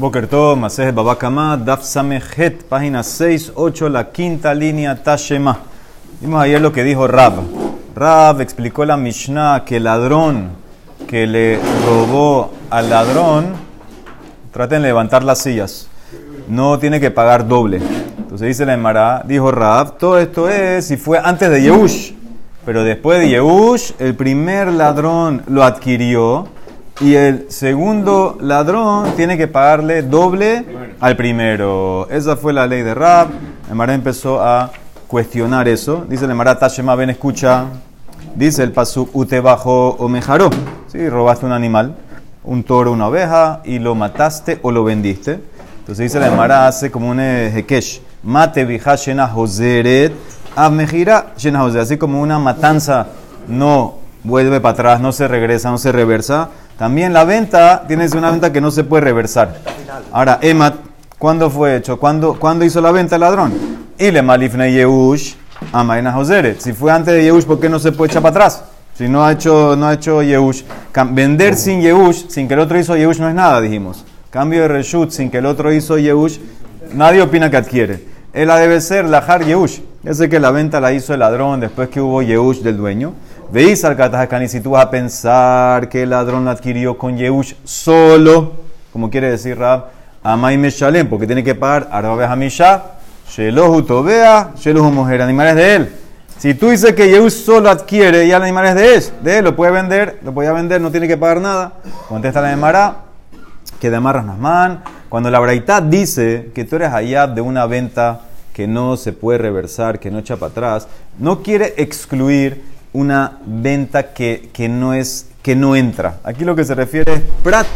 Boker Tov, Masejet Babakama, Daf Samejet, página 6, 8, la quinta línea Tashema. Vimos ayer lo que dijo Rab. Rab explicó la Mishnah que el ladrón que le robó al ladrón, traten de levantar las sillas, no tiene que pagar doble. Entonces dice la Emara, dijo Rab, todo esto es si fue antes de Yehush, pero después de Yehush, el primer ladrón lo adquirió y el segundo ladrón tiene que pagarle doble al primero. Esa fue la ley de Rab. El Mará empezó a cuestionar eso. Dice el Mará, Tashema, ven, escucha. Dice el pasuk, ute bajo o. Sí, robaste un animal, un toro, una oveja, y lo mataste o lo vendiste. Entonces dice la Mará, hace como un hekesh. Mate vija shena hoseret, mejira shena Así como una matanza no vuelve para atrás, no se regresa, no se reversa también la venta, tienes una venta que no se puede reversar. Ahora, Emat, ¿cuándo fue hecho? ¿Cuándo, ¿cuándo hizo la venta el ladrón? Y le malifne Yehush, Amaina Joseret. Si fue antes de Yehush, ¿por qué no se puede echar para atrás? Si no ha hecho, no ha hecho Yehush. Vender sin Yehush, sin que el otro hizo Yehush, no es nada, dijimos. Cambio de reshut sin que el otro hizo Yehush, nadie opina que adquiere. Él debe ser Lahar Yehush. Ya sé que la venta la hizo el ladrón después que hubo Yehush del dueño. Veis al Katajacani, si tú vas a pensar que el ladrón lo adquirió con Yehush solo, como quiere decir Rab, Amay Meshalem, porque tiene que pagar Arba Hamisha, Shelohu Tobea, Shelohu Mujer, animales de él. Si tú dices que Yehush solo adquiere ya animales de él, de él, lo puede vender, lo podía vender, no tiene que pagar nada. Contesta la Emara, que de amarras Nasman. Cuando la Braitá dice que tú eres allá de una venta que no se puede reversar, que no echa para atrás, no quiere excluir una venta que, no es que no entra. Aquí lo que se refiere es prat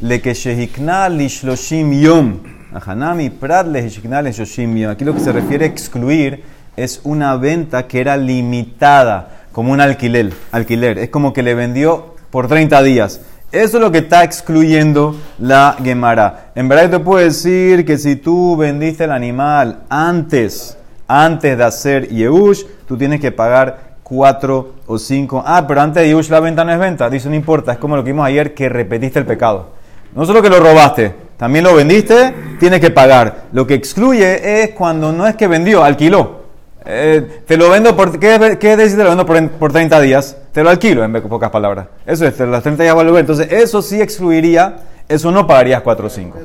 le que shehikna lishloshim yom. Ahanami prat le lishloshim yom. Aquí lo que se refiere a excluir es una venta que era limitada, como un alquiler. alquiler. Es como que le vendió por 30 días. Eso es lo que está excluyendo la Gemara. En verdad te puedo decir que si tú vendiste el animal antes, antes de hacer Yehush, tú tienes que pagar cuatro o cinco. Ah, pero antes de Yush la venta no es venta. Dice, no importa, es como lo que vimos ayer que repetiste el pecado. No solo que lo robaste, también lo vendiste, tienes que pagar. Lo que excluye es cuando no es que vendió, alquiló. Eh, te lo vendo por. ¿Qué, qué decir? Te lo vendo por, por 30 días. Te lo alquilo, en pocas palabras. Eso es, las 30 días volver. Entonces, eso sí excluiría. Eso no pagarías 4 o 5.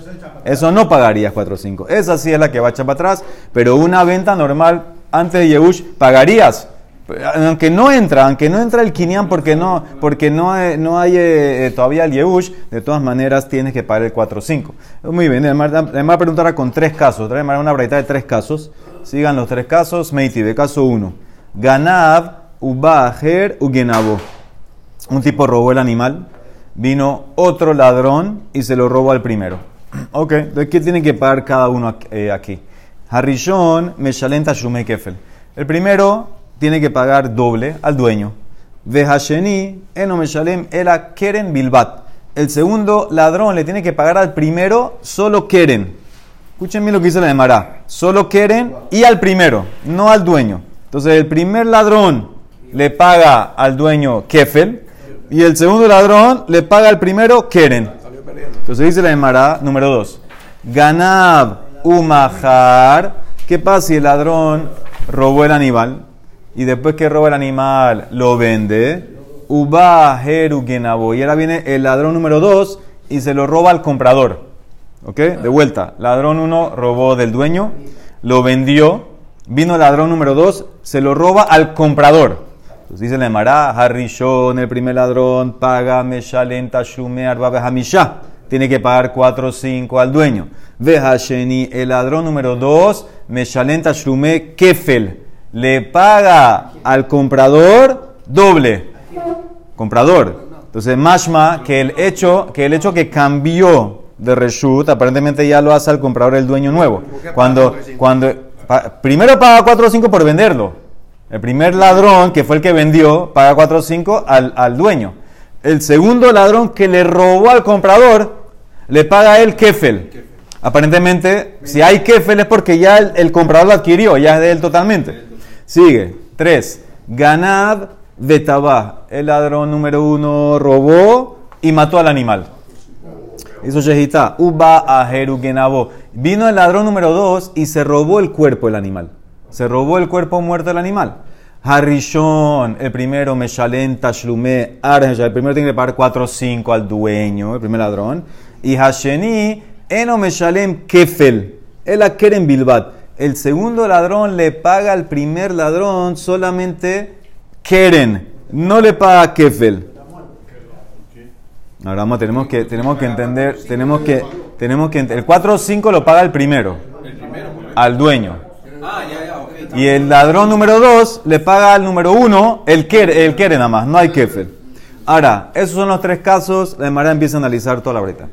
Eso no pagarías 4 o 5. Esa sí es la que va a echar para atrás. Pero una venta normal antes de Yehush, pagarías aunque no entra, aunque no entra el Kinyan porque no, porque no, no hay eh, todavía el Yehush, de todas maneras tienes que pagar el 4-5. Muy bien, además preguntará con tres casos, trae una variedad de tres casos. Sigan los tres casos. Meiti, de caso 1. Ganab, Ubajer, Ugenabo. Un tipo robó el animal, vino otro ladrón y se lo robó al primero. Ok, entonces ¿qué tiene que pagar cada uno eh, aquí? Harishon, Meshalenta, Shumei Kefel. El primero tiene que pagar doble al dueño. Vejasheni, enomeshalem, era keren bilbat. El segundo ladrón le tiene que pagar al primero solo keren. Escúchenme lo que dice la de Solo keren y al primero, no al dueño. Entonces el primer ladrón le paga al dueño kefel y el segundo ladrón le paga al primero keren. Entonces dice la de número dos. Ganab umahar. ¿Qué pasa si el ladrón robó el animal? Y después que roba el animal lo vende, uba genabo. Y ahora viene el ladrón número 2 y se lo roba al comprador. ¿Ok? De vuelta. Ladrón 1 robó del dueño, lo vendió. Vino el ladrón número 2, se lo roba al comprador. Entonces dice la Emara, Harrishon, el primer ladrón, paga Meshalen Tashume Arba Hamisha. Tiene que pagar 4 o 5 al dueño. Vehasheni, el ladrón número 2, Meshalen Tashume Kefel le paga al comprador doble. Comprador. Entonces, mashma, que el hecho que, el hecho que cambió de reshut, aparentemente ya lo hace al comprador el dueño nuevo. Cuando, cuando primero paga 4 o 5 por venderlo. El primer ladrón, que fue el que vendió, paga 4 o 5 al, al dueño. El segundo ladrón que le robó al comprador, le paga el kefel. Aparentemente, si hay kefel es porque ya el, el comprador lo adquirió, ya es de él totalmente. Sigue. Tres. Ganad Betabá. El ladrón número uno robó y mató al animal. Hizo Shehita. Uba a. Vino el ladrón número dos y se robó el cuerpo del animal. Se robó el cuerpo muerto del animal. Harishon, el primero, Meshalem Tashlume El primero tiene que pagar 4 o 5 al dueño, el primer ladrón. Y Hasheni, Eno Meshalem Kefel. El Akeren Bilbat. El segundo ladrón le paga al primer ladrón solamente Keren. No le paga Kefel. Ahora vamos, tenemos que, tenemos que entender, tenemos que, tenemos que, el 4 o 5 lo paga el primero, al dueño. Y el ladrón número 2 le paga al número 1 el quiere, el quiere nada más, no hay kefel. Ahora, esos son los tres casos, la Emara empieza a analizar toda la breta.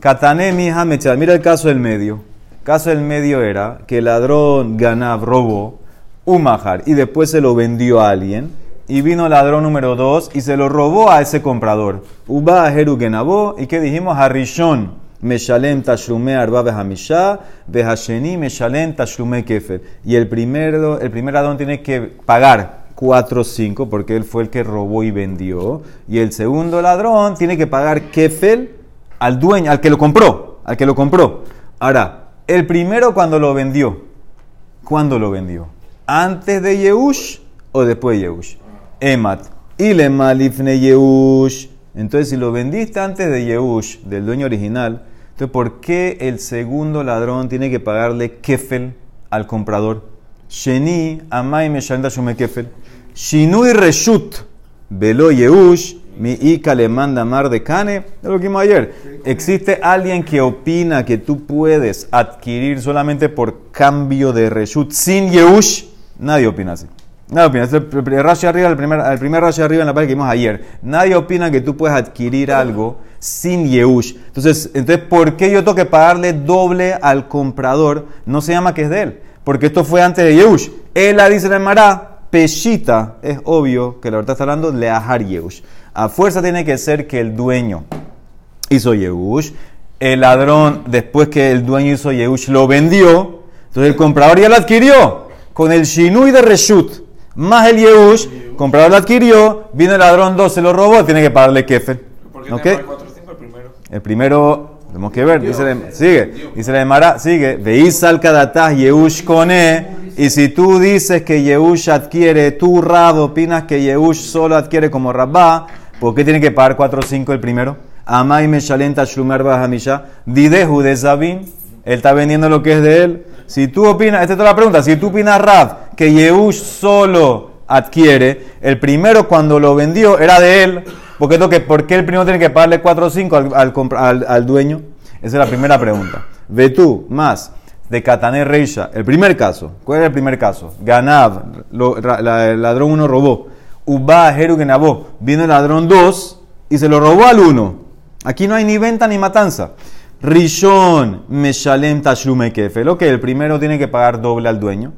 Katane, mija, mira el caso del medio. Caso del medio era que el ladrón ganaba, robó un majar y después se lo vendió a alguien y vino el ladrón número 2 y se lo robó a ese comprador. Uba Genabó, y que dijimos Harishon, Meshalem Tashlume Arba Behamisha, Behasheni Meshalem Tashlume Kefer. Y el primero, el primer ladrón tiene que pagar 4 o 5 porque él fue el que robó y vendió. Y el segundo ladrón tiene que pagar Kefel al dueño, al que lo compró, al que lo compró. Ahora, el primero cuando lo vendió, ¿cuándo lo vendió? ¿Antes de Yehush o después de Yehush? Emat. Y le malifne Yehush. Entonces, si lo vendiste antes de Yehush, del dueño original, entonces, ¿por qué el segundo ladrón tiene que pagarle kefel al comprador? Sheni, amai me kefel. Shinui reshut, velo Yehush, mi Ika le manda mar de cane. Es lo que vimos ayer. ¿Existe alguien que opina que tú puedes adquirir solamente por cambio de reshut sin Yehush? Nadie opina así. Nadie opina. Este el, arriba, el primer, el primer arriba en la página que vimos ayer. Nadie opina que tú puedes adquirir algo sin Yehush. Entonces, entonces, ¿por qué yo tengo que pagarle doble al comprador? No se llama que es de él. Porque esto fue antes de Yehush. Él la dice el Mará, Peshita. Es obvio que la verdad está hablando de Leahar Yehush. A fuerza tiene que ser que el dueño hizo Yehush. El ladrón, después que el dueño hizo Yehush, lo vendió. Entonces el comprador ya lo adquirió. Con el Shinui de Reshut más el Yehush, comprador lo adquirió, vino el ladrón 2, se lo robó, tiene que pagarle kefe. ¿Por qué ¿Okay? 4, 5, el primero? El primero, tenemos que ver, dice, sigue, dice la Emara, sigue, veis al kadatah Yehush kone, y si tú dices que Yehush adquiere, tú Rab opinas que Yehush solo adquiere como Rabba, ¿por qué tiene que pagar 4 o 5 el primero? Amai Meshalenta Shlumer Bahamisha, Didehu de él está vendiendo lo que es de él. Si tú opinas, esta es toda la pregunta, si tú opinas Rab que Yehush solo adquiere, el primero cuando lo vendió era de él, porque que, ¿por qué el primero tiene que pagarle 4 o 5 al, al, dueño? Esa es la primera pregunta. Ve tú, más, de Katané Reisha, el primer caso, ¿cuál es el primer caso? Ganav, el ladrón 1 robó. Uba Jeru vino el ladrón 2 y se lo robó al 1. Aquí no hay ni venta ni matanza. Rishon Meshalem Tashlume Kefel. Ok, el primero tiene que pagar doble al dueño.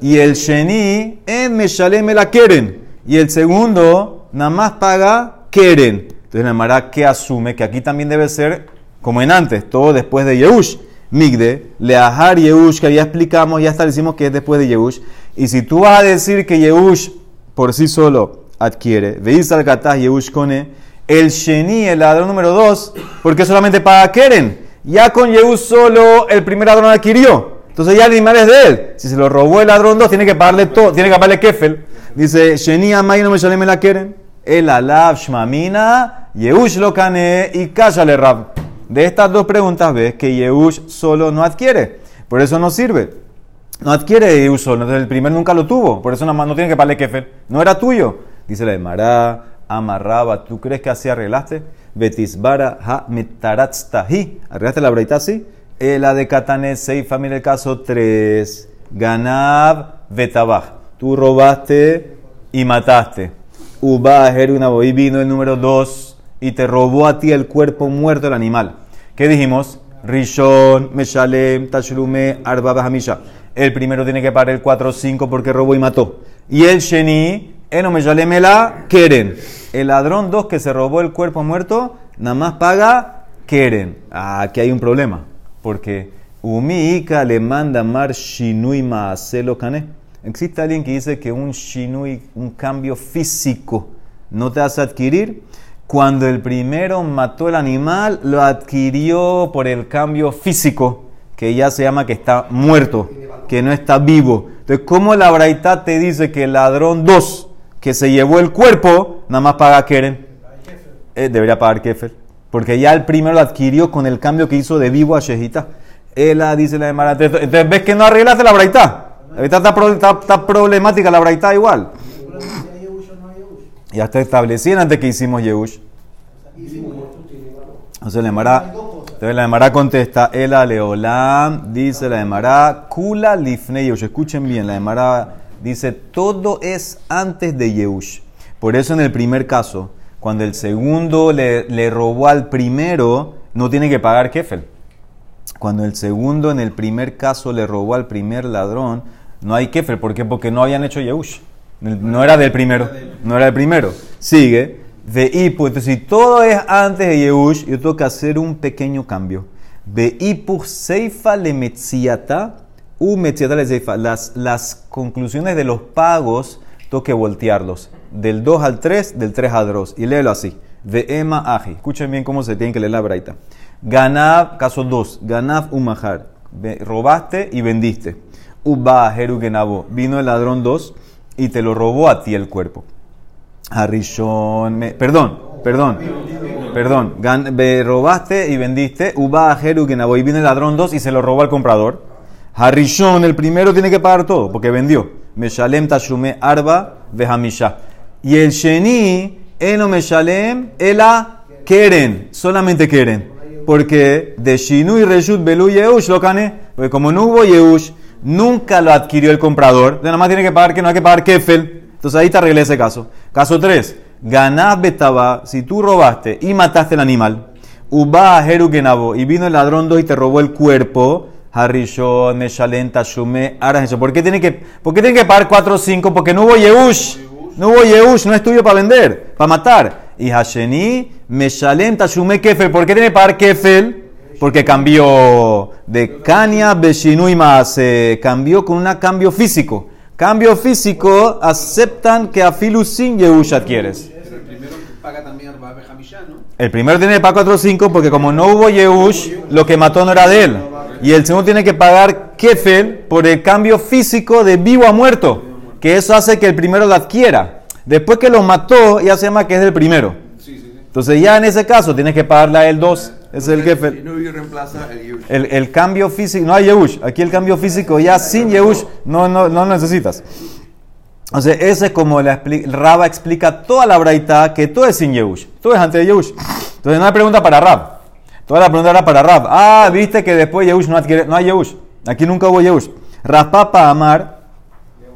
Y el Sheni en Meshalem la Keren. Y el segundo nada más paga Keren. Entonces la Mara que asume que aquí también debe ser como en antes, todo después de Yehush. Migde, Leahar Yehush, que ya explicamos, ya establecimos que es después de Yehush. Y si tú vas a decir que Yehush por sí solo adquiere, veis al Katah Yehush Kone, el Sheni, el ladrón número 2, porque solamente paga Keren. Ya con Yehú solo el primer ladrón adquirió. Entonces ya el animal es de él. Si se lo robó el ladrón 2, tiene que pagarle todo, tiene que pagarle kefel. Dice, Sheni Amay no me la Keren. El alab shmamina, Yehush lo cane y cállale rab. De estas dos preguntas ves que Yehush solo no adquiere. Por eso no sirve. No adquiere Yehush solo. El primer nunca lo tuvo. Por eso no, no tiene que pagarle kefel. No era tuyo. Dice la de Mará amarraba. ¿Tú crees que así arreglaste? Betisbara ha metaratztahi. ¿Arreglaste la breita así? La de Katané Seifa, mira el caso 3. Ganab vetabaj. Tú robaste y mataste. Una y vino el número 2 y te robó a ti el cuerpo muerto del animal. ¿Qué dijimos? Rishon, Meshalem, Tashlume, Arba Hamisha. El primero tiene que pagar el 4 5 porque robó y mató. Y el Sheni, Eno Meshalemela, Keren. El ladrón 2 que se robó el cuerpo muerto, nada más paga Keren. Aquí hay un problema. Porque Ika le manda mar Shinui Maaselo Kane. Existe alguien que dice que un Shinui, un cambio físico, no te hace adquirir. Cuando el primero mató el animal, lo adquirió por el cambio físico, que ya se llama que está muerto, que no está vivo. Entonces, ¿cómo la braita te dice que el ladrón 2, que se llevó el cuerpo, nada más paga Keren? Eh, debería pagar Kefer. Porque ya el primero lo adquirió con el cambio que hizo de vivo a Shejita. Ella dice la de Entonces, ¿ves que no arreglaste la braita? La braita está, está problemática, la braita igual. Ya está establecido antes que hicimos Yehush. Entonces la Emara, entonces la Emara contesta, el Leolam, dice la Emara, Kula Lifne Yehush. Escuchen bien, la Emara dice, todo es antes de Yehush. Por eso en el primer caso, cuando el segundo le, le robó al primero, no tiene que pagar kefel. Cuando el segundo en el primer caso le robó al primer ladrón, no hay kefel. ¿Por qué? Porque no habían hecho Yehush. No era del primero. No era del primero. Sigue. De Ipu. Entonces, si todo es antes de Yehush, yo tengo que hacer un pequeño cambio. De Ipu Seifa le Metziata. U Metziata le Seifa. Las, conclusiones de los pagos, tengo que voltearlos. Del 2 al 3, del 3 al 2. Y léelo así. De Ema Aji. Escuchen bien cómo se tiene que leer la braita. Ganav, caso 2. Ganav Umahar. Robaste y vendiste. Uba Jeru Vino el ladrón 2 y te lo robó a ti el cuerpo. Harishon, me, perdón, perdón, perdón, me robaste y vendiste, Uba Jeru y viene el ladrón 2 y se lo robó al comprador. Harishon, el primero tiene que pagar todo porque vendió. Meshalem Tashume Arba Vehamisha. Y el Sheni, Eno Meshalem, Ela Keren, solamente Keren. Porque de Shinu y Reshut Belu Yeush lo cane, porque como no hubo Yeush, nunca lo adquirió el comprador, nada más tiene que pagar que no hay que pagar kefel. Entonces ahí te arreglé ese caso. Caso 3. Ganás betaba, si tú robaste y mataste el animal, uba jeru y vino el ladrón 2 y te robó el cuerpo, harishon, meshalenta, shume, ¿Por qué tiene que, por qué tiene que pagar 4 o 5? Porque no hubo yehush. No hubo yehush, no es tuyo para vender, para matar. Y hasheni, meshalenta, shume, kefel. ¿Por qué tiene que pagar kefel? Porque cambió de Kania Beshinui más, cambió con un cambio físico. Cambio físico, aceptan que a Filu sin Yehush adquieres. El primero paga también. El primero tiene que pagar 4 porque como no hubo Yehush, lo que mató no era de él. Y el segundo tiene que pagar Kefel por el cambio físico de vivo a muerto. Que eso hace que el primero lo adquiera. Después que lo mató, ya se llama que es del primero. Entonces ya en ese caso tienes que pagarle a él dos. Es el jefe. El, el, cambio físico, no hay Yehush. Aquí el cambio físico ya sin Yehush no, no, no necesitas. Entonces, ese es como la Raba explica toda la braita que todo es sin Yehush. Todo es antes de Yehush. Entonces, no hay pregunta para Rab. Toda la pregunta era para Rab. Ah, viste que después Yehush no, adquiere, no hay Yehush. Aquí nunca hubo Yehush. Raspapa Amar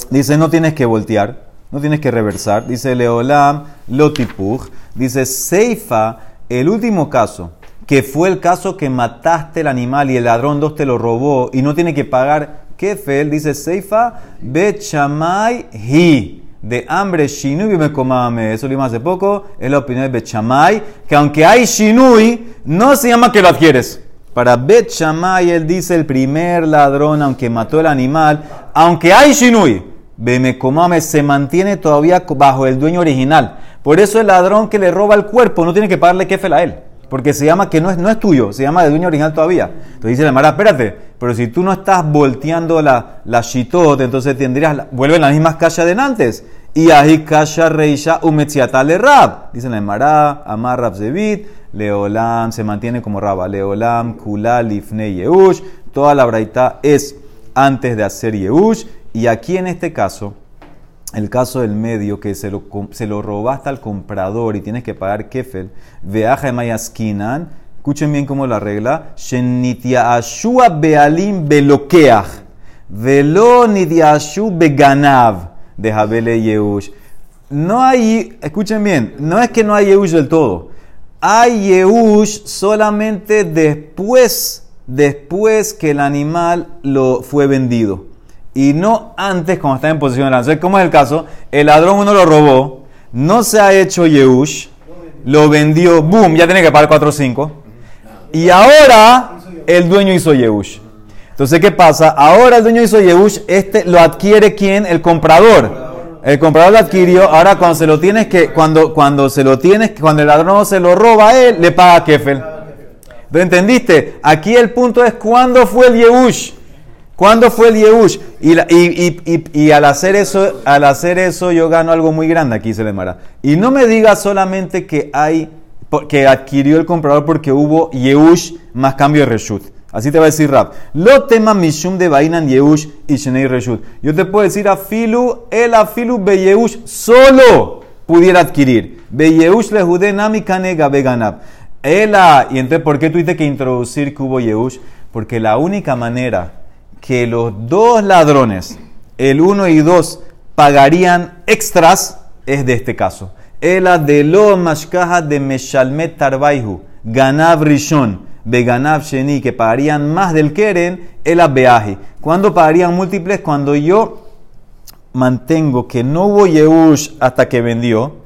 dice: no tienes que voltear, no tienes que reversar. Dice Leolam, Lotipuj. Dice Seifa, el último caso que fue el caso que mataste el animal y el ladrón dos te lo robó y no tiene que pagar kefel, dice Seifa, Bechamay hi. De hambre shinui me comame. Eso lo vimos hace poco. Es la opinión de Bechamay. Que aunque hay shinui, no se llama que lo adquieres. Para Bechamay, él dice el primer ladrón, aunque mató el animal, aunque hay shinui, me comame, se mantiene todavía bajo el dueño original. Por eso el ladrón que le roba el cuerpo no tiene que pagarle kefel a él. Porque se llama que no es, no es tuyo, se llama de dueño original todavía. Entonces dice la Mara, espérate, pero si tú no estás volteando la, la shitot, entonces tendrías, vuelven las mismas calles de antes. Y ahí kasha reisha umetziata le rab. Dice la Mara, amar rab zevit, leolam, se mantiene como raba, leolam, kulal, ifne, yeush. Toda la braita es antes de hacer yeush. Y aquí en este caso, el caso del medio que se lo, se lo robaste al comprador y tienes que pagar kefel, veaja mayaskinan, escuchen bien cómo la regla, ashua bealim belokeach, velo nidiashu beganav, de Jabele Yehush. No hay, escuchen bien, no es que no hay Yehush del todo, hay Yehush solamente después, después que el animal lo fue vendido y no antes cuando está en posición de la Entonces, ¿cómo es el caso? El ladrón uno lo robó, no se ha hecho Yehush, lo vendió, boom, ya tiene que pagar 4 o 5. Y ahora el dueño hizo Yehush. Entonces, ¿qué pasa? Ahora el dueño hizo Yehush, este lo adquiere quién? El comprador. El comprador lo adquirió, ahora cuando se lo tienes que, cuando, cuando se lo tienes, cuando el ladrón se lo roba a él, le paga Kefel. ¿Lo entendiste? Aquí el punto es cuándo fue el Yehush. ¿Cuándo fue el Yehush? Y, y, y, al hacer eso, al hacer eso yo gano algo muy grande aquí, se le mara. Y no me digas solamente que hay, que adquirió el comprador porque hubo Yehush más cambio de Reshut. Así te va a decir Rab. Lo tema mishum de Bainan Yehush y Shenei Reshut. Yo te puedo decir a Filu, el Afilu be Yehush solo pudiera adquirir. Be Yehush le jude nami kanega veganab. Ela, y entonces, ¿por qué tuviste que introducir que hubo Yehush? Porque la única manera que los dos ladrones, el uno y dos, pagarían extras es de este caso. Ela de lo mashkaha de Meshalmet Tarbaihu, Ganav Rishon. Beganav Sheni, que pagarían más del Keren, el Abeaji. ¿Cuándo pagarían múltiples? Cuando yo mantengo que no hubo Yehush hasta que vendió,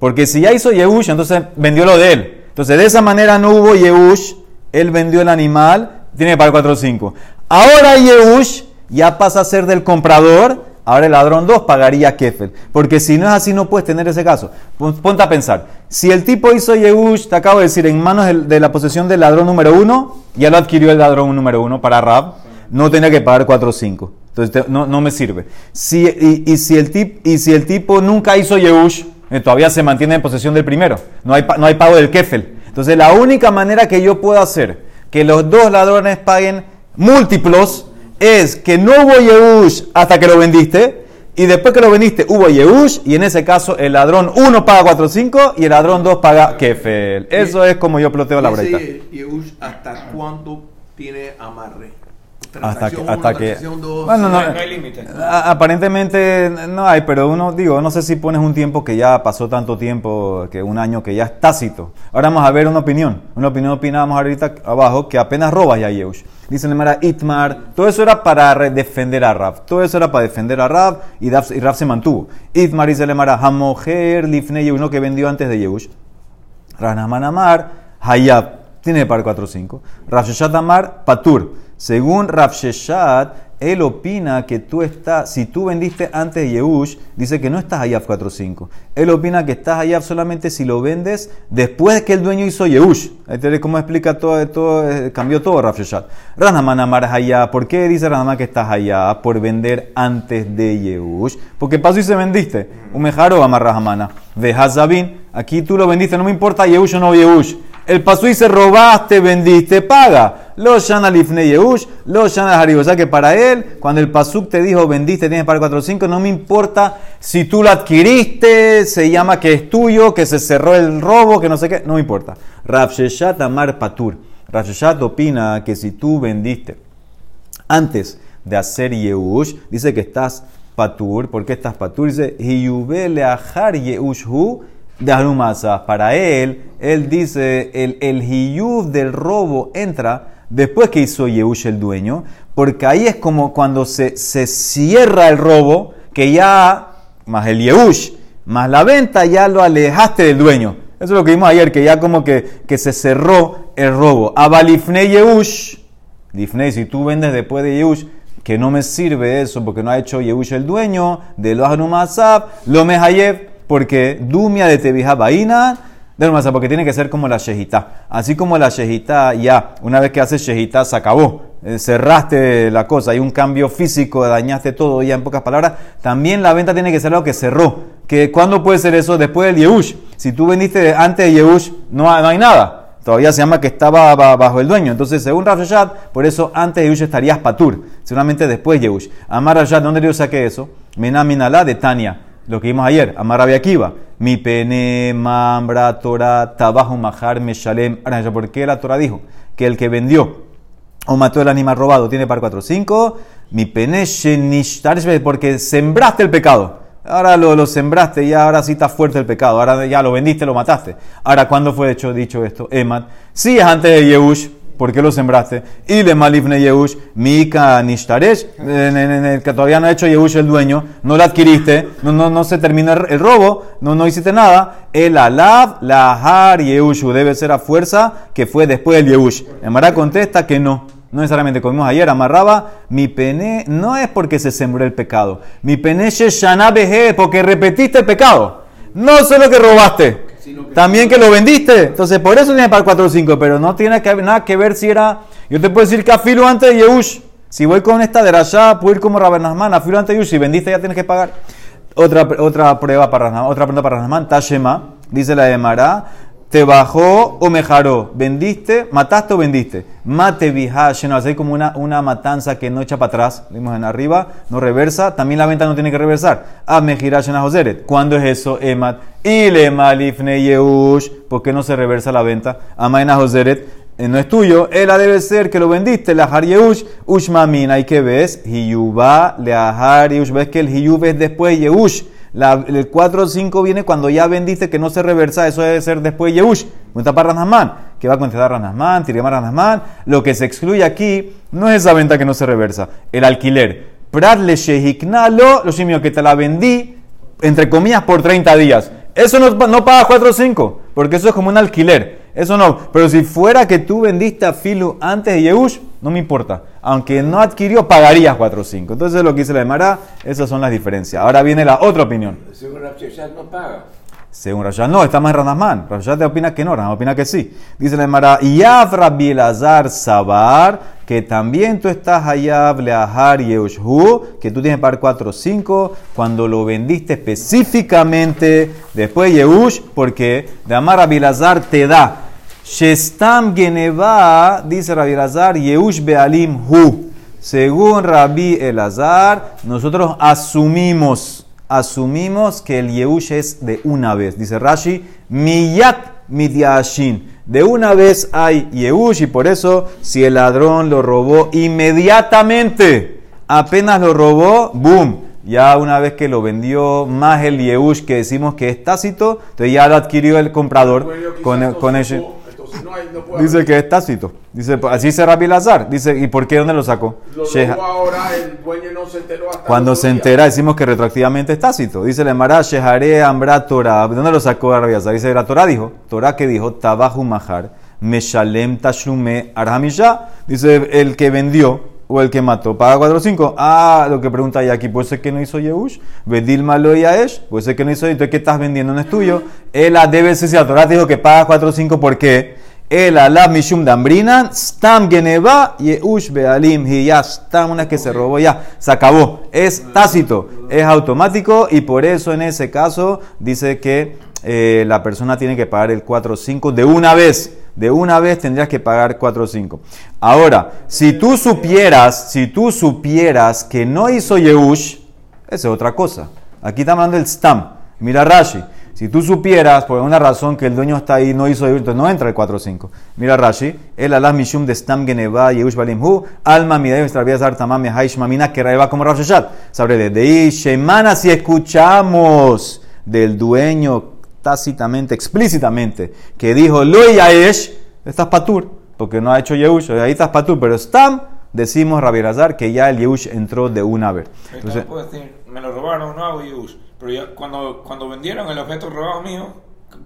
porque si ya hizo Yehush, entonces vendió lo de él. Entonces de esa manera no hubo Yehush, él vendió el animal, tiene que pagar 4 o 5. Ahora Yehush ya pasa a ser del comprador, Ahora el ladrón 2 pagaría Kefel. Porque si no es así, no puedes tener ese caso. Ponte a pensar. Si el tipo hizo Yehush, te acabo de decir, en manos de la posesión del ladrón número 1, ya lo adquirió el ladrón número 1 para Rab, no tenía que pagar 4 o 5. Entonces no, me sirve. Si, y, si el tip, y si el tipo nunca hizo Yehush, eh, todavía se mantiene en posesión del primero. No hay, no hay pago del Kefel. Entonces la única manera que yo puedo hacer que los dos ladrones paguen múltiplos es que no hubo Yehush hasta que lo vendiste, y después que lo vendiste hubo Yehush, y en ese caso el ladrón 1 paga 4.5 y el ladrón 2 paga Kefel. Eso es como yo ploteo la brecha. Yehush hasta cuándo tiene amarre? Hasta que, hasta que bueno, no, hay límite. Aparentemente no hay, pero uno, digo, no sé si pones un tiempo que ya pasó tanto tiempo, que un año que ya es tácito. Ahora vamos a ver una opinión. Una opinión opinamos ahorita abajo que apenas robas ya Yehush. Dice Nemara Itmar, todo eso era para defender a Rab. Todo eso era para defender a Rab y, Rab se mantuvo. Itmar dice Nemara, Hamoher Lifne uno que vendió antes de Yehush. Ranaman Amar, Hayab, tiene par 4 o 5. Rav Amar, Patur. Según Rav Sheshat, él opina que tú estás, si tú vendiste antes de Yehush, dice que no estás Hayaf 4.5. Él opina que estás Hayaf solamente si lo vendes después de que el dueño hizo Yehush. Ahí cómo explica todo, todo eh, cambió todo Rav Sheshat. Ranaman Amar Hayaf, ¿por qué dice Ranaman que estás Hayaf? Por vender antes de Yehush. Porque pasó y se vendiste. Un mejaro Amar Rahamana. De Hazabin, aquí tú lo vendiste, no me importa Yehush o no Yehush. El pasó y se robaste, vendiste, paga. Los Shana Lifne Yehush, los Shana Harib. O sea que para él, cuando el Pasuk te dijo vendiste, tienes para 4 o 5, no me importa si tú lo adquiriste, se llama que es tuyo, que se cerró el robo, que no sé qué, no me importa. Rav Sheshat Amar Patur. Rav Sheshat opina que si tú vendiste antes de hacer Yehush, dice que estás Patur. ¿Por qué estás Patur? Dice, Hiyubele Ahar Hu de Alumasa. Para él, él dice, el, el del robo entra después que hizo Yehush el dueño, porque ahí es como cuando se, se cierra el robo, que ya, más el Yehush, más la venta, ya lo alejaste del dueño. Eso es lo que vimos ayer, que ya como que, que se cerró el robo. Abalifne Yehush, Lifne, si tú vendes después de Yehush, que no me sirve eso porque no ha hecho Yehush el dueño, de los Anumasab, lo mehayev, porque Dumia de Tevija Baina de porque tiene que ser como la shejita. Así como la shejita ya, una vez que haces shejita se acabó. Eh, cerraste la cosa, hay un cambio físico, dañaste todo, ya en pocas palabras. También la venta tiene que ser algo que cerró. Que ¿Cuándo puede ser eso? Después del Yehush. Si tú vendiste antes de Yehush, no, hay nada. Todavía se llama que estaba bajo el dueño. Entonces, según Rashad, por eso antes de Yehush estarías Patur. Seguramente después Yehush. Amar Rashad, ¿dónde yo saqué eso? Menaminalá de Tania. Lo que vimos ayer. Amar Rabbi. Mi pene, mambra, Torah, tabajo, majar, meshalem. ¿por qué la Torah dijo que el que vendió o mató el animal robado tiene par 4 5? Mi pene, porque sembraste el pecado. Ahora lo, lo, sembraste y ahora sí está fuerte el pecado. Ahora ya lo vendiste, lo mataste. Ahora, ¿cuándo fue hecho, dicho esto? Emat. Sí es antes de Yehush. ¿Por qué lo sembraste? Y le malifne Yehush, Mika Nishtaresh, en el que todavía no ha hecho Yehush el dueño, no lo adquiriste, no, no, no se terminó el robo, no, no hiciste nada. El alab, la har Yehushu, debe ser a fuerza que fue después del Yehush. Emara contesta que no, No necesariamente comimos ayer, amarraba, mi pene no es porque se sembró el pecado. Mi pene shana beje porque repetiste el pecado. No solo que robaste, también que lo vendiste. Entonces, por eso tiene para 4 o 5, pero no tiene que, nada que ver si era. Yo te puedo decir que afilo antes de Yehush. Si voy con esta de allá, puedo ir como Rabanasman, afilo antes de Yehush. Si vendiste, ya tienes que pagar. Otra, otra prueba para otra pregunta para Rasman, Tashema, dice la de Mará, te bajó o mejaró, vendiste, mataste o vendiste. Mate no así como una, una matanza que no echa para atrás, vimos en arriba, no reversa, también la venta no tiene que reversar. Ah, mejirashena joseret. ¿Cuándo es eso, emat? Y le malifne yeush, ¿por qué no se reversa la venta? Amaina joseret, eh, no es tuyo, ella debe ser que lo vendiste, la Yeush, Ushmamin, hay que ves, Hiyuba, Leahar Yeush, ves que el Hiyub es después Yeush. El 4 o 5 viene cuando ya vendiste que no se reversa, eso debe ser después para Ranasman, que va a contestar Ranasman, Tirema Ranasman. Lo que se excluye aquí no es esa venta que no se reversa, el alquiler. Prat le lo, simio que te la vendí, entre comillas, por 30 días. Eso no, no paga 4 o 5, porque eso es como un alquiler. Eso no. Pero si fuera que tú vendiste a Filu antes de Yehush, no me importa. Aunque no adquirió, pagarías 4 o 5. Entonces lo que dice la Emara, esas son las diferencias. Ahora viene la otra opinión. Según Rashad no paga. Según Rashad no, está más Ranasman. Rashad te opina que no, Rashad opina que sí. Dice la Emara, Yavra Bielazar Sabar, que también tú estás allá, Bleahar Yehushhu, que tú tienes par 4 o 5, cuando lo vendiste específicamente después Yehush, porque de Amar a Bielazar te da Shestam Geneva, dice Rabbi Elazar, Yehush Bealim Hu. Según Rabbi Elazar, nosotros asumimos, asumimos que el Yehush es de una vez. Dice Rashi, Miyat Midyashin. De una vez hay Yehush y por eso si el ladrón lo robó inmediatamente, apenas lo robó, boom, ya una vez que lo vendió más el Yehush que decimos que es tácito, entonces ya lo adquirió el comprador con, con dice que es tácito. Dice, así se Rabbi Lazar. Dice, ¿y por qué? ¿Dónde lo sacó? ahora, el dueño no se enteró hasta Cuando se entera, decimos que retroactivamente es tácito. Dice le Mara, Shehare Ambra Torah. ¿Dónde lo sacó Rabbi Lazar? Dice, la Torah dijo. Torah que dijo, Tabahu Mahar, Meshalem Tashume Arhamisha. Dice, el que vendió o el que mató. Paga 4 o 5. Ah, lo que pregunta aquí, puede ser que no hizo Yehush. Bedil malo y Aesh, puede ser que no hizo. Entonces, ¿qué estás vendiendo? No es tuyo. Debe ser si la Torah dijo que paga 4 o 5, ¿por qué? El alab mishum dambrinan, stam geneva, yeush bealim, y ya stam, una que se robó, ya, se acabó. Es tácito, es automático y por eso en ese caso dice que eh, la persona tiene que pagar el 4 o 5 de una vez. De una vez tendrías que pagar 4 o 5. Ahora, si tú supieras, si tú supieras que no hizo Yehush, esa es otra cosa. Aquí está hablando el stam. Mira Rashi. Si tú supieras, por alguna razón, que el dueño está ahí, no hizo entonces no entra el 4-5. Mira Rashi, el alas mishum de stam geneva yehush balim hu, alma midai extravías artamam haish mamina que raeba como Rashashat. Sabre de ahí, shemana, si escuchamos del dueño tácitamente, explícitamente, que dijo, lo yaesh, estás patur, porque no ha hecho yehush, ahí estás patur, pero stam, decimos Rabbi Razar que ya el yehush entró de una vez. Entonces, decir, me lo robaron, no hago yehush. Pero ya, cuando, cuando vendieron el objeto robado mío,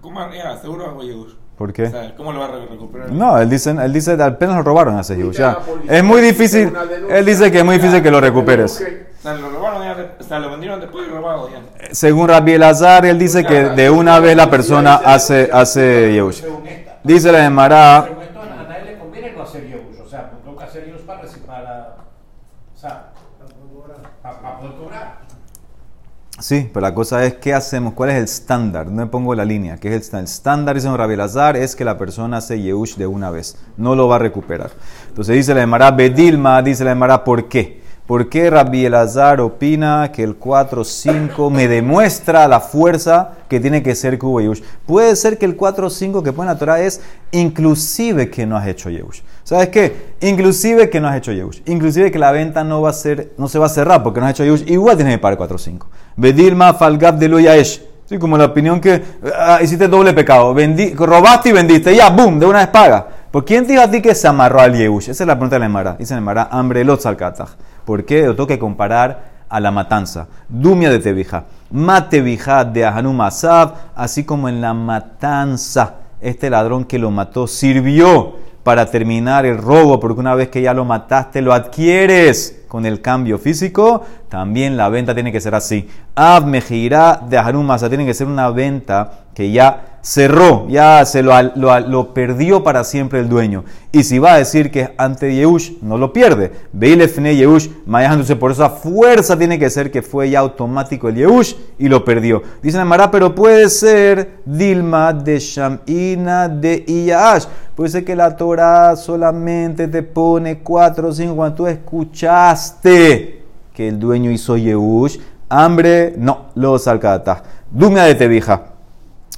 ¿cómo ya, seguro hago Yehush? ¿Por qué? O sea, ¿Cómo lo va a recuperar? No, él dice, él dice apenas lo robaron a ese Yehush. es muy difícil. Él dice que es muy difícil que lo recuperes. O sea, lo robaron ya, o sea, lo vendieron después de robado ya. Según Rabbi Elazar, él dice que de una vez la persona hace, hace Yehush. Dice la de Mará. A nadie le conviene no hacer Yehush. O sea, pues toca hacer Yehush para, para, o sea, para poder cobrar. Sí, pero la cosa es, ¿qué hacemos? ¿Cuál es el estándar? No me pongo la línea. ¿Qué es el estándar? Dice Rabbi Lazar, es que la persona hace Yehush de una vez. No lo va a recuperar. Entonces dice la Emara Bedilma, dice la Emara, ¿por qué? ¿Por qué Rabbi Elazar opina que el 4-5 me demuestra la fuerza que tiene que ser que Yehush? Puede ser que el 4-5 que pone la Torah es inclusive que no has hecho Yehush. ¿Sabes qué? Inclusive que no has hecho Yehush. Inclusive que la venta no va a ser, no se va a cerrar porque no has hecho Yehush. Igual tienes que pagar 4-5. Bedilma falgab de Luyaesh. Sí, como la opinión que ah, hiciste doble pecado. robaste y vendiste. Ya, boom, de una vez paga. ¿Por quién te dijo a ti que se amarró al Yehush? Esa es la pregunta de la Emara. Dice la Emara, hambre lot ¿Por qué? Lo tengo que comparar a la matanza. Dumia de Tevija. Matevija de Ahanum Asab, así como en la matanza. Este ladrón que lo mató sirvió para terminar el robo, porque una vez que ya lo mataste, lo adquieres con el cambio físico, también la venta tiene que ser así. Ab mejirá de Harumasa, tiene que ser una venta que ya cerró, ya se lo, perdió para siempre el dueño. Y si va a decir que es ante Yehush, no lo pierde. Beilefne Yehush, entonces por esa fuerza tiene que ser que fue ya automático el Yehush y lo perdió. Dice Mara, pero puede ser Dilma de Shamina de Iyash. Puede ser que la Torah solamente te pone cuatro o cinco cuando tú que el dueño hizo Yehush. Hambre, no, lo salcata. Dumia de Tebija.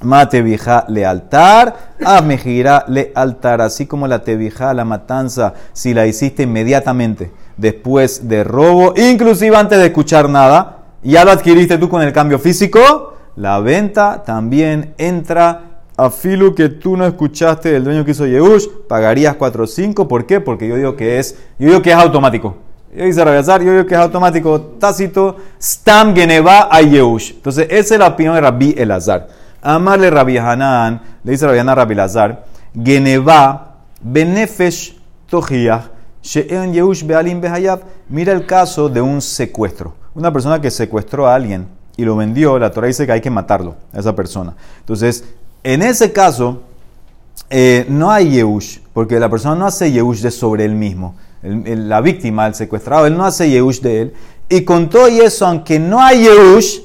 Mate vija lealtar, a mejira lealtar, así como la tebija, la matanza, si la hiciste inmediatamente después de robo, inclusive antes de escuchar nada, ya lo adquiriste tú con el cambio físico, la venta también entra a filo que tú no escuchaste del dueño que hizo Yehush, pagarías 4 o 5, ¿por qué? Porque yo digo que es, yo digo que es automático. Yo dice yo digo que es automático, tácito, stam geneva a Yehush. Entonces, esa es la opinión de Rabbi Elazar. Amarle Rabbi Hanan, le dice Rabbi Hanan Rabbi Lazar, Geneva, Benefesh Tojiach, She'en Yehush Bealim Behayab. Mira el caso de un secuestro. Una persona que secuestró a alguien y lo vendió, la Torah dice que hay que matarlo, a esa persona. Entonces, en ese caso, eh, no hay Yehush, porque la persona no hace Yehush de sobre él mismo. La víctima, el secuestrado, él no hace Yehush de él. Y con todo y eso, aunque no hay Yehush,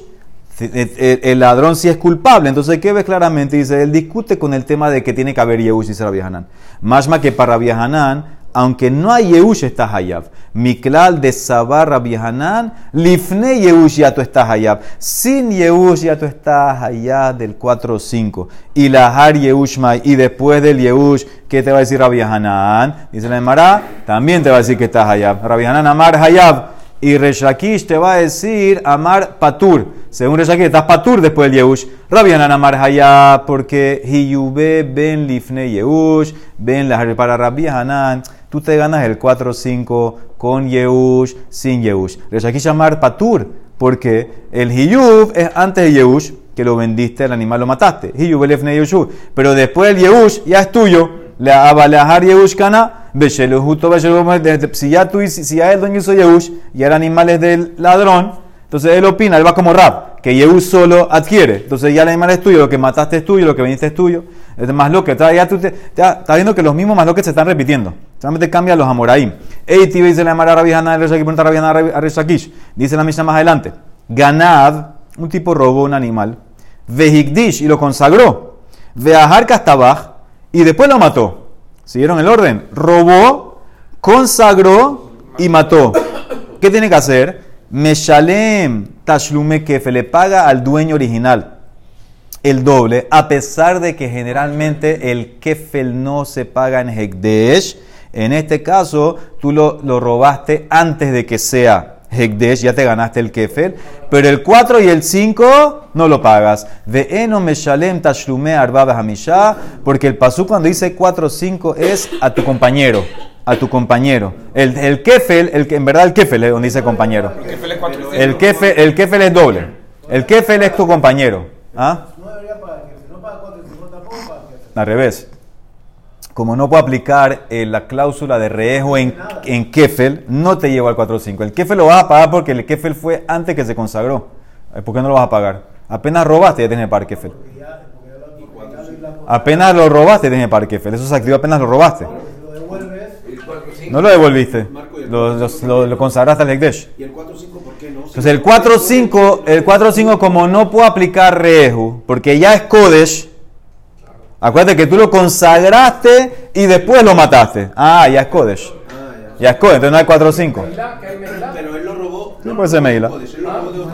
el ladrón sí es culpable. Entonces, ¿qué ves claramente? Dice, él discute con el tema de que tiene que haber Yehush, dice Rabbi Hanan. Más que para Rabbi Hanan, aunque no hay Yehush, está Hayab. Miklal de Sabar Rabbi Hanan, Lifne Yehush ya tú estás Hayab. Sin Yehush ya tú estás Hayab del 4 o 5. Y la Har Yehush Y después del Yehush, ¿qué te va a decir Rabbi Hanan? Dice la Emara, también te va a decir que estás Hayab. Rabbi Hanan Amar Hayab. Y Reshakish te va a decir Amar Patur. Según Reshakish, estás Patur después del Yehush. Rabianan Amar Hayá, porque Hiyube ben Lifne Yehush, ben la para Rabbi Hanan. Tú te ganas el 4-5 con Yehush, sin Yehush. Reshakish Amar Patur, porque el Hiyub es antes de Yehush, que lo vendiste, el animal lo mataste. Hiyub Lifne Yehush. Pero después el Yehush ya es tuyo. La Abalahar Yehush Kana si ya tú, si ya el dueño hizo Yehush y el animal es del ladrón, entonces él opina, él va como rap, que Yehush solo adquiere. Entonces ya el animal es tuyo, lo que mataste es tuyo, lo que vendiste es tuyo. Es más lo que ya tú estás viendo que los mismos más lo que se están repitiendo. Solamente cambia los amoraim. Eiti dice la Mara Rabijana a Reshakish. Dice la misma más adelante. Ganad, un tipo robó un animal. Vehigdish y lo consagró. Veahar Kastabach y después lo mató. ¿Siguieron el orden? Robó, consagró y mató. ¿Qué tiene que hacer? Meshalem tashlume kefe le paga al dueño original el doble, a pesar de que generalmente el kefel no se paga en Hekdesh. En este caso, tú lo, lo robaste antes de que sea Hekdesh, ya te ganaste el Kefel, pero el 4 y el 5 no lo pagas. De Eno Meshalem Tashlume Arba Hamisha, porque el pasú cuando dice 4 o 5 es a tu compañero. A tu compañero. El, el Kefel, el, en verdad el Kefel es donde dice compañero. El Kefel, el Kefel es doble. El Kefel es tu compañero. ¿Ah? Al revés como no puedo aplicar eh, la cláusula de reejo en, en Kefel, no te llevo al 4.5. El Kefel lo vas a pagar porque el Kefel fue antes que se consagró. Eh, ¿Por qué no lo vas a pagar? Apenas robaste, ya tienes pagar Kefel. Apenas lo robaste, tienes pagar Kefel. Eso se activó apenas lo robaste. No lo devolviste. Lo, lo, consagraste al Hekdesh. ¿Y el 4.5 por qué no? Entonces el 4.5, el 4.5 como no puedo aplicar reejo, porque ya es Kodesh, Acuérdate que tú lo consagraste y después lo mataste. Ah, ya es Kodesh. Ya es Kodesh, entonces no hay 4 o 5. Pero él lo robó. No puede ser Meila.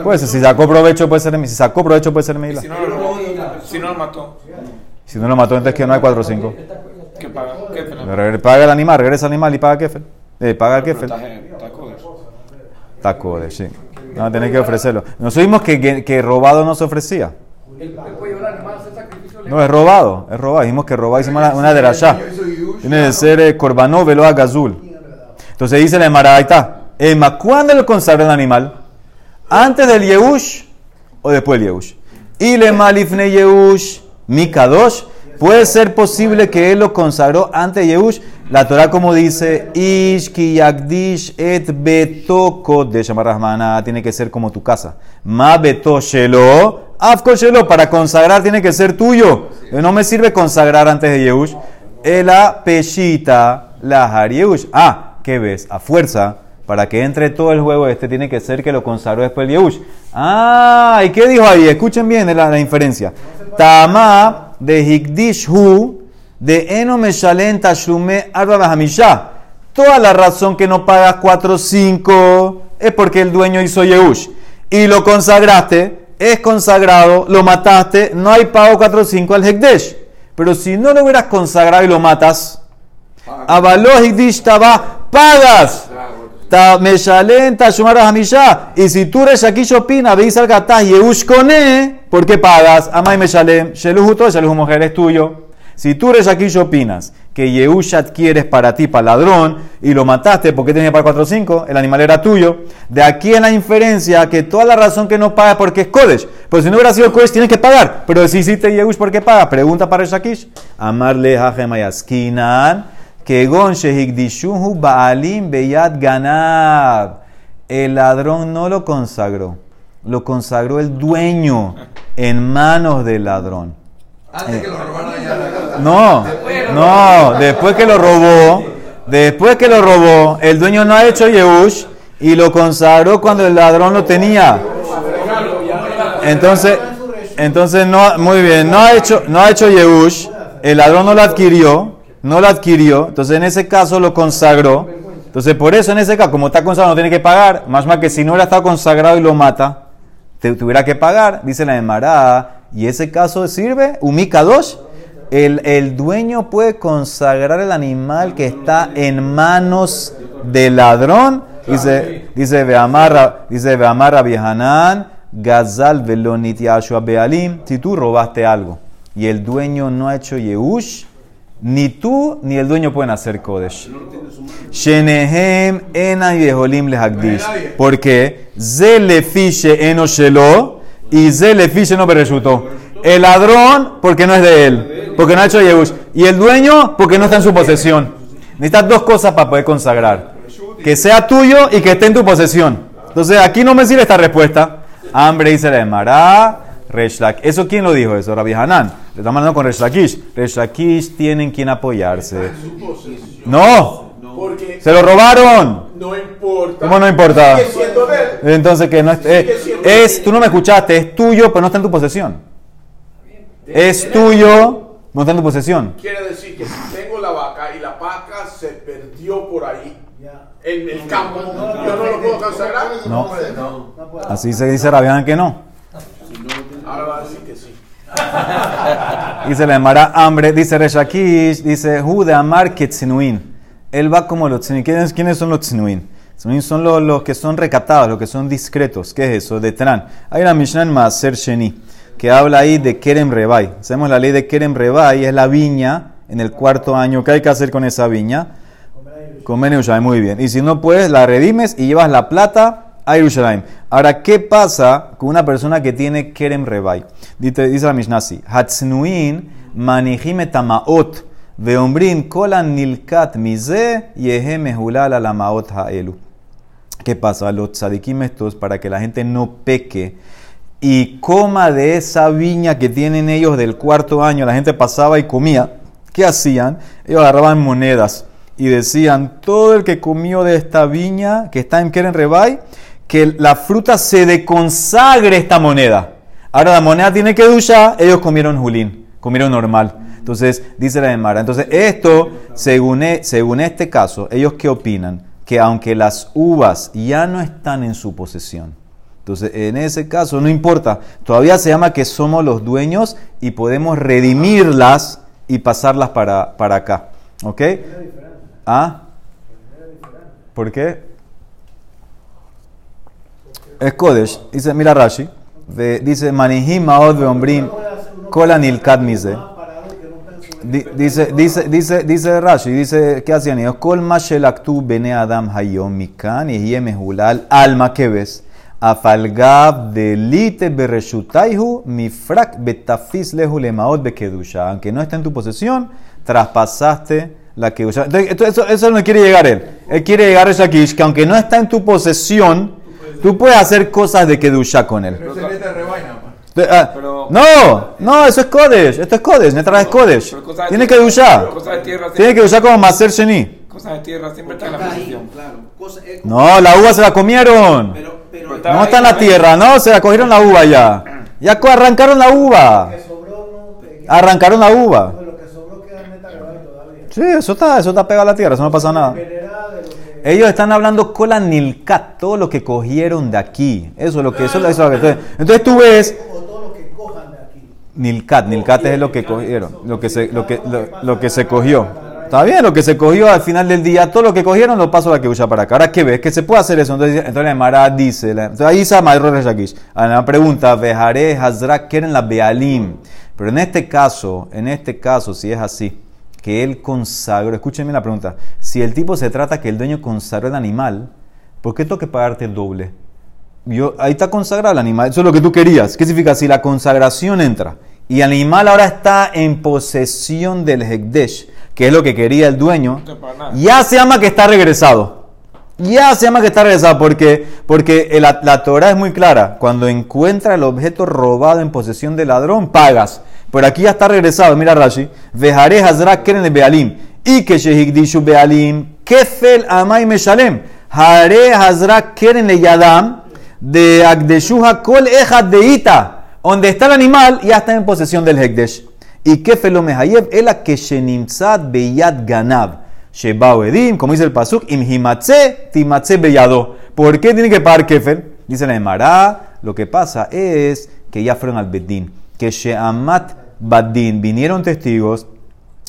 Puede ser, si sacó provecho puede ser Si sacó provecho puede ser Meila. Si no lo robó, si no lo mató. Si no lo mató, entonces que no hay 4 o 5. ¿Qué paga? ¿Qué paga el animal, regresa el animal y paga Kefel. Eh, paga el Kefel. Está Kodesh, sí. No, tenés que ofrecerlo. Nosotros vimos que, que robado no se ofrecía. No, es robado, es robado. Dijimos que robado, hicimos una, de las ya. Tiene que ser eh, corbanó, velo a gazul. Entonces dice la Emara, ahí está. Emma, ¿cuándo lo consagró el animal? ¿Antes del Yehush o después del Yehush? Y le malifne Yehush, mi kadosh. Puede ser posible que él lo consagró antes de Yehush. La Torah como dice, Ish ki yagdish et beto kodesh, tiene que ser como tu casa. Ma beto shelo, afko shelo, para consagrar tiene que ser tuyo. No me sirve consagrar antes de Yehush. Ela peshita la Yehush. Ah, ¿qué ves? A fuerza, para que entre todo el juego este, tiene que ser que lo consagró después el Yehush. Ah, ¿y qué dijo ahí? Escuchen bien la, la inferencia. Tama de hikdish hu de eno meshalen tashlume arba bahamisha. Toda la razón que no pagas 4 o 5 es porque el dueño hizo Yehush. Y lo consagraste, es consagrado, lo mataste, no hay pago 4 o 5 al Hekdesh. Pero si no lo hubieras consagrado y lo matas, avaló Hekdesh pagas. Ta meshalen tashumar bahamisha. Y si tú eres aquí opina, veis al gatá Yehush kone, ¿por qué pagas? Amay meshalem, sheluhu todo, sheluhu mujer es tuyo. Si tú eres aquí opinas que Yehush adquieres para ti, para ladrón, y lo mataste porque tenía para 4 o 5, el animal era tuyo, de aquí en la inferencia que toda la razón que no paga porque es Kodesh. Pues si no hubiera sido Kodesh, tienes que pagar. Pero si hiciste Yehush, ¿por qué paga? Pregunta para el Shakish. Amarle Hajemayaskinan, que gon shehigdishuhu baalim beyad ganab. El ladrón no lo consagró, lo consagró el dueño en manos del ladrón. Antes que lo robaran allá. No, no, después que lo robó, después que lo robó, el dueño no ha hecho Yehush y lo consagró cuando el ladrón lo tenía. Entonces, entonces no, muy bien, no ha hecho, no ha hecho Yehush, el ladrón no lo adquirió, no lo adquirió, entonces en ese caso lo consagró. Entonces por eso en ese caso, como está consagrado, no tiene que pagar, más más que si no hubiera estado consagrado y lo mata, te tuviera que pagar, dice la Emara, y ese caso sirve, Umika 2, el, el, dueño puede consagrar el animal que está en manos del ladrón. Dice, dice Beamarra, dice Beamarra Viehanan, Gazal Velonit Bealim. Si tú robaste algo y el dueño no ha hecho Yehush, ni tú ni el dueño pueden hacer Kodesh. Shenehem ena yeholim lehagdish. Porque ze lefiche eno shelo y ze lefiche no bereshutó. El ladrón porque no es de él, porque no ha hecho Yehush. Y el dueño porque no está en su posesión. Necesitas dos cosas para poder consagrar. Que sea tuyo y que esté en tu posesión. Entonces aquí no me sirve esta respuesta. Hambre la Emara, Reshlak. ¿Eso quién lo dijo eso? Rabbi Hanan. Le estamos hablando con Reshlakish. Reshlakish tienen quien apoyarse. No. Porque Se lo robaron. no importa. ¿Cómo no importa? Entonces que no es, es, es- tú no me escuchaste, es tuyo, pero no está en tu posesión. Es tuyo, no está en tu posesión. Quiere decir que si tengo la vaca y la vaca se perdió por ahí en el campo, yo no lo puedo consagrar. No. Así se dice Rabián que no. Ahora va a decir. Dice la Emara hambre, dice Reshakish, dice Amar Ketzinuin. Él va como los tzinuin. ¿Quiénes, son los tzinuin? Tzinuin son los, que son recatados, los que son discretos. ¿Qué es eso? De Tran. Hay una Mishnah en Maaser Sheni que habla ahí de Kerem Rebai. Sabemos la ley de Kerem Rebai, es la viña en el cuarto año. ¿Qué hay que hacer con esa viña? Comer muy bien. Y si no puedes, la redimes y llevas la plata a Yerushalayim. Ahora, ¿qué pasa con una persona que tiene Kerem Rebai? Dice, dice la Mishnah así: Hatznuin manijim etamaot veombrin kolan nilkat mize yehe mehulal alamaot haelu. ¿Qué pasa? Los tzadikim estos, para que la gente no peque y coma de esa viña que tienen ellos del cuarto año, la gente pasaba y comía. ¿Qué hacían? Ellos agarraban monedas y decían, todo el que comió de esta viña que está en Keren Rebai, que la fruta se deconsagre esta moneda. Ahora la moneda tiene que duchar, ellos comieron julín, comieron normal. Entonces, dice la Emara. Entonces, esto, según, e- según este caso, ellos qué opinan? Que aunque las uvas ya no están en su posesión, entonces, en ese caso, no importa. Todavía se llama que somos los dueños y podemos redimirlas y pasarlas para, para acá. ¿Ok? ¿Ah? ¿Por qué? Es Kodesh. Dice, mira Rashi. ve- dice, Manihim Maod Veombrim Kola Nilkat Mize. Di- Dice, dice, dice, dice Rashi, dice, ¿qué hacían ellos? Kol Mashelaktu Bene Adam Hayom Mikan y Mehulal Alma que ves. Afalgab delite bereshutaihu mifrak betafis lehu lemaot bekedusha. Aunque no está en tu posesión, traspasaste la usa. Entonces, eso, eso no quiere llegar él. Él quiere llegar a Shakish, que aunque no está en tu posesión, tú puedes hacer cosas de Kedusha con él. Pero revaina, pa. Entonces, ah, Pero- no, no, eso es Kodesh, esto es Kodesh, Netra es Kodesh. De Tiene de tierra Tiene que usar como Maser Sheni. Cosas de tierra siempre están en la posición. es- No, la uva se la comieron. No está en la tierra, no, se la cogieron la uva ya. Ya arrancaron la uva. que que- Arrancaron la uva. lo que sobró queda neta grabado todavía. Sí, eso está, eso está pegado a la tierra, eso no pasa nada. Venerada de lo que- Ellos están hablando cola nilkat, todo lo que cogieron de aquí. Eso es lo que, eso, eso es lo que. Entonces, entonces tú ves o todo lo que cojan de aquí. nilkat, nilkat es lo que cogieron, lo que se, lo que, lo, lo que se cogió. Está bien, lo que se cogió al final del día, todo lo que cogieron lo paso a la usa para acá. Ahora, ¿qué ves? Que se puede hacer eso. Entonces, entonces la Emara dice, la- entonces ahí está Maestro Reshakish. La pregunta, Vejaré, Hazrak, quieren la Bealim. Pero en este caso, en este caso, si es así, que él consagró, escúchenme la pregunta, si el tipo se trata que el dueño consagró el animal, ¿por qué tengo que pagarte el doble? Yo, ahí está consagrado el animal, eso es lo que tú querías. ¿Qué significa? Si la consagración entra y el animal ahora está en posesión del Hekdesh, que es lo que quería el dueño, ya se llama que está regresado. Ya se llama que está regresado porque, porque la, la Torah es muy clara. Cuando encuentra el objeto robado en posesión del ladrón, pagas. Pero aquí ya está regresado. Mira Rashi. Vejaré Hazrak Keren Bealim. Y que Shehigdishu Bealim. Kefel Amay Meshalem. Hare Hazrak Keren le Yadam. De Agdeshuha Kol de Ita. Donde está el animal, ya está en posesión del Hekdesh. Y Kefel lo Mehayev. Ela que Shenimtzad Beyad Ganab. Shebao Edim, como dice el Pasuk, Im himatze, timatze beyado. ¿Por qué tiene que pagar Kefel? Dice la Emara, lo que pasa es que ya fueron al Bedín, que Sheamat Badin, vinieron testigos,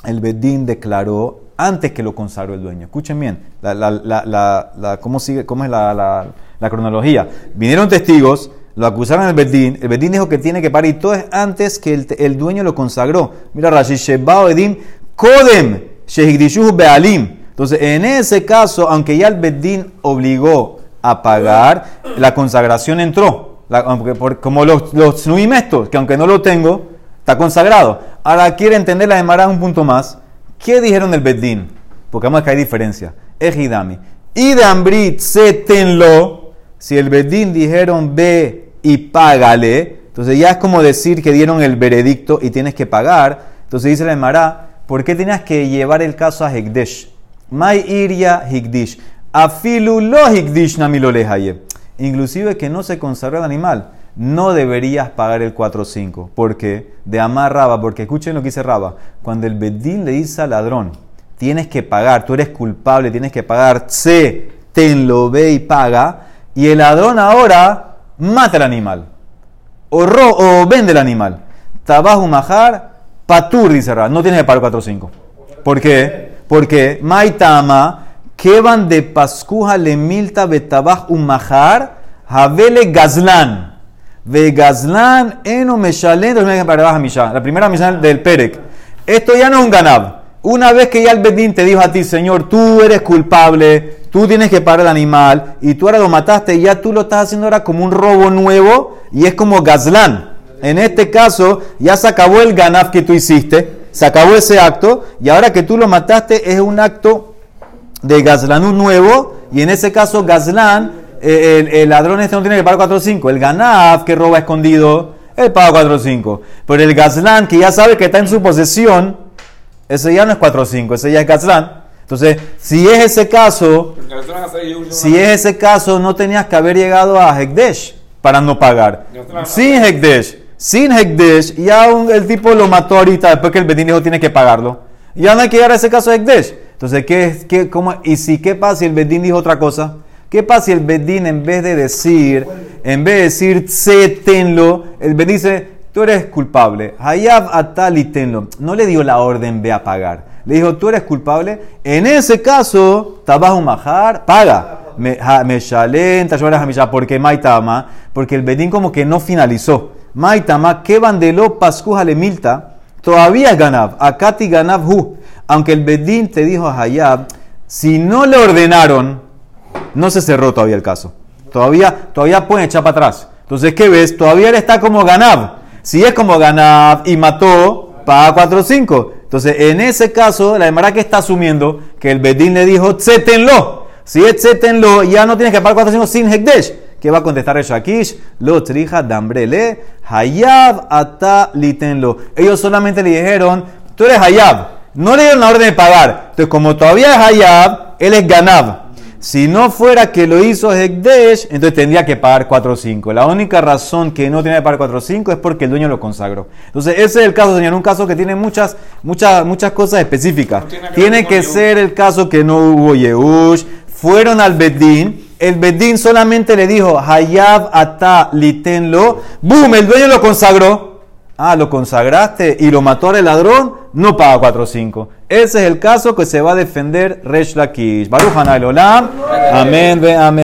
el Bedín declaró antes que lo consagró el dueño. Escuchen bien, la, ¿cómo, es la, cronología. Vinieron testigos, lo acusaron al Bedín, el Bedín dijo que tiene que pagar y todo es antes que el, dueño lo consagró. Mira Rashi, Shebao Edim, Kodem, Shehigdishuhu Bealim. Entonces, en ese caso, aunque ya el Bedín obligó a pagar, la consagración entró. La- aunque por- como los, los estos, que aunque no lo tengo, está consagrado. Ahora quiere entender la Gemara un punto más. ¿Qué dijeron del Bedín? Porque vamos a que hay diferencia. Ejidami. Y de Ambrit sétenlo. Si el Bedín dijeron ve y págale, entonces ya es como decir que dieron el veredicto y tienes que pagar. Entonces dice la Gemara, ¿por qué tenías que llevar el caso a Hekdesh? Mai iria Hikdish. Afilu lo Hikdish namilo lehaye. Inclusive que no se consagró el animal, no deberías pagar el 4-5. ¿Por qué? De amar Raba, porque escuchen lo que dice Raba. Cuando el Bedín le dice al ladrón, tienes que pagar, tú eres culpable, tienes que pagar, se, tenlo, ve y paga, y el ladrón ahora mata al animal, o, ro- o vende el animal. Tabajo majar, patur, dice Raba, no tienes que pagar 4-5. ¿Por qué? Porque Maitama, que van de Pascuja le milta betabaj un majar, javele gazlan. Ve gazlan eno meshalen, la primera misión del Perec. Esto ya no es un ganab. Una vez que ya el Bedín te dijo a ti, Señor, tú eres culpable, tú tienes que pagar el animal, y tú ahora lo mataste, ya tú lo estás haciendo ahora como un robo nuevo, y es como gazlan. En este caso, ya se acabó el ganaf que tú hiciste, se acabó ese acto, y ahora que tú lo mataste es un acto de Gazlanú nuevo, y en ese caso Gazlán, eh, el, el ladrón este no tiene que pagar 4 o 5. El Ganaf que roba escondido, él paga 4 o 5. Pero el Gazlán que ya sabe que está en su posesión, ese ya no es 4 o 5, ese ya es Gazlán. Entonces, si es ese caso, si es ese caso, no tenías que haber llegado a Hekdesh para no pagar. Sin Hekdesh, sin Hekdesh, ya un- el tipo lo mató ahorita después que el Bedín dijo tiene que pagarlo. Ya no hay que llegar a ese caso de Hekdesh. Entonces, ¿qué, qué, cómo, ¿y si qué pasa si el Bedín dijo otra cosa? ¿Qué pasa si el Bedín en vez de decir, en vez de decir tenlo, el Bedín dice, tú eres culpable. Hayab atali tenlo. No le dio la orden, ve a pagar. Le dijo, tú eres culpable. En ese caso, tabas un majar, paga. Me ja- me shalen, tashuaras hamisha, porque maitama, porque el bedín como que no finalizó. Maitama, que bandelo pascuja le milta, todavía es ganav, akati ganav hu. Aunque el bedín te dijo a Hayab, si no le ordenaron, no se cerró todavía el caso. Todavía, todavía pueden echar para atrás. Entonces, ¿qué ves? Todavía él está como Ganab. Si es como Ganab y mató, paga 4 o 5. Entonces, en ese caso, la demara que está asumiendo que el Bedín le dijo, tsétenlo. Si es tsétenlo, ya no tienes que pagar 4 sin Hekdesh. ¿Qué va a contestar el Shakish? Lo trija dambrele, hayab ata litenlo. Ellos solamente le dijeron, tú eres hayab. No le dieron la orden de pagar. Entonces, como todavía es hayab, él es ganab. Si no fuera que lo hizo Hekdesh, entonces tendría que pagar 4 o 5. La única razón que no tiene que pagar 4 o 5 es porque el dueño lo consagró. Entonces, ese es el caso, señor. Un caso que tiene muchas, muchas, muchas cosas específicas. No tiene que tiene ser el caso que no hubo Yehush. Fueron al Bedín. El Bedín solamente le dijo, Hayab ata litenlo. ¡Boom! El dueño lo consagró. Ah, lo consagraste y lo mató al ladrón, no paga 4 o 5. Ese es el caso que se va a defender Resh Lakish. Baruch Olam. Amén, ve amén.